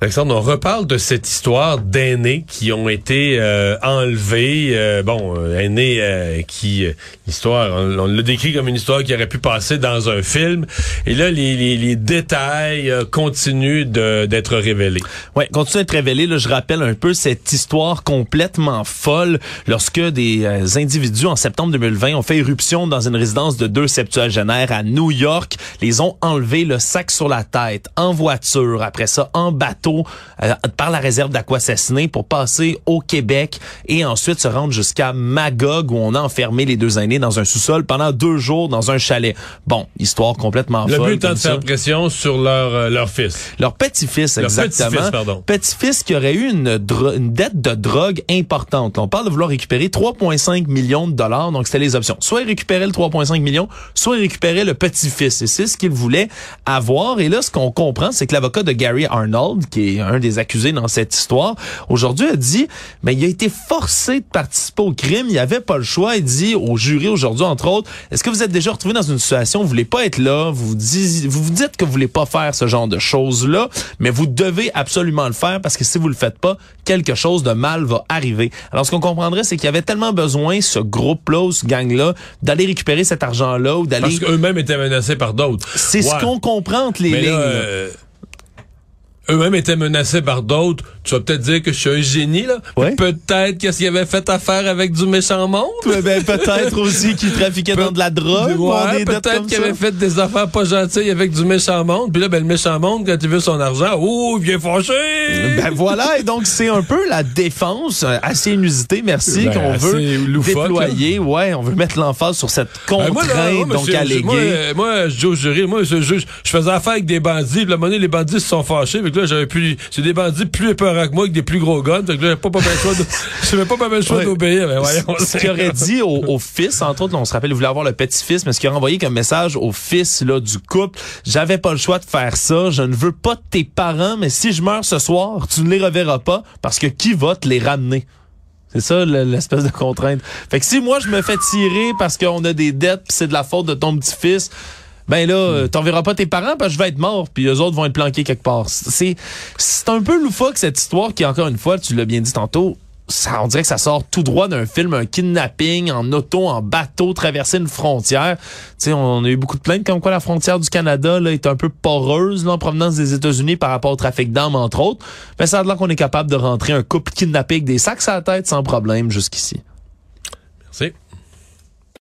Alexandre, on reparle de cette histoire d'aînés qui ont été euh, enlevés. euh, bon, euh, aînés euh, qui... euh, l'histoire, on, on l'a décrit comme une histoire qui aurait pu passer dans un film. Et là, les, les- les détails euh, continuent d'être révélés. Ouais, continue d'être révélé. Là, je rappelle un peu cette histoire complètement folle lorsque des individus en septembre 2020 ont fait éruption dans une résidence de deux septuagénaires à New York. Les ont enlevés le sac sur la tête, en voiture, après ça en bateau euh, par la réserve d'Aquassassiné pour passer au Québec et ensuite se rendre jusqu'à Magog où on a enfermé les deux aînés dans un sous-sol pendant deux jours dans un chalet. Bon, hisroire complètement Le folle. but étant de ça. faire pression sur leur, euh, leur fils. Leur petit-fils, exactement. petit-fils, pardon. Petit-fils qui aurait eu une, une dette de drogue importante. On parle de vouloir récupérer 3,5 millions de dollars. Donc, c'était les options. Soit il récupérait le 3,5 millions, soit il récupérait le petit-fils. Et c'est ce qu'il voulait avoir. Et là, ce qu'on comprend, c'est que l'avocat de Gary Arnold, qui est un des accusés dans cette histoire, aujourd'hui a dit, mais il a été forcé de participer au crime. Il avait pas le choix. Il dit au jury aujourd'hui, entre autres, est-ce que vous êtes déjà retrouvé dans une situation où vous voulez pas être là, vous dis- vous, vous dites que vous voulez pas faire ce genre de choses-là, mais vous devez absolument le faire parce que si vous le faites pas, quelque chose de mal va arriver. Alors, ce qu'on comprendrait, c'est qu'il y avait tellement besoin, ce groupe-là ou ce gang-là, d'aller récupérer cet argent-là ou d'aller... Parce qu'eux-mêmes étaient menacés par d'autres. C'est ce qu'on comprend entre les Mais lignes. là. euh, eux-mêmes étaient menacés par d'autres. Tu vas peut-être dire que je suis un génie, là. Ouais. Peut-être qu'est-ce qu'il avait fait affaire avec du méchant monde. Ouais, ben, peut-être aussi qu'il trafiquait dans de la drogue ou Ouais, peut-être comme qu'il ça. avait fait des affaires pas gentilles avec du méchant monde. Puis là, ben, le méchant monde, quand il veut son argent, oh, il vient fâché. Ben voilà, et donc c'est un peu la défense euh, assez inusitée, merci, Ben, qu'on veut loufoque, déployer. Ouais, on veut mettre l'emphase sur cette Ben, contrainte moi, là, moi, donc alléguée. Moi, euh, moi, je dis au jury, moi, je, je, je faisais affaire avec des bandits, puis la monnaie, les bandits se sont fâchés, là, j'avais plus, c'est des bandits plus épeurants que moi, avec des plus gros guns, fait que là, j'avais pas pas choix de, j'avais pas pas le choix d'obéir, ben, voyons. ce qu'il aurait dit au, au fils, entre autres, là, on se rappelle, il voulait avoir le petit-fils, mais ce qu'il a envoyé comme message au fils là, du couple, j'avais pas le choix de faire ça, je ne veux pas de tes parents, mais si je meurs ce soir, tu ne les reverras pas, parce que qui va te les ramener? C'est ça le- l'espèce de contrainte. Fait que si moi je me fais tirer parce qu'on a des dettes pis c'est de la faute de ton petit-fils, ben là, euh, t'enverras pas tes parents parce que je vais être mort puis eux autres vont être planqués quelque part. C'est c'est un peu loufoque cette histoire qui encore une fois, tu l'as bien dit tantôt, ça, on dirait que ça sort tout droit d'un film, un kidnapping en auto, en bateau, traverser une frontière. Tu sais, on a eu beaucoup de plaintes comme quoi la frontière du Canada là, est un peu poreuse là, en provenance des États-Unis par rapport au trafic d'armes, entre autres. Mais ça a l'air qu'on est capable de rentrer un couple kidnappé avec des sacs à la tête sans problème jusqu'ici.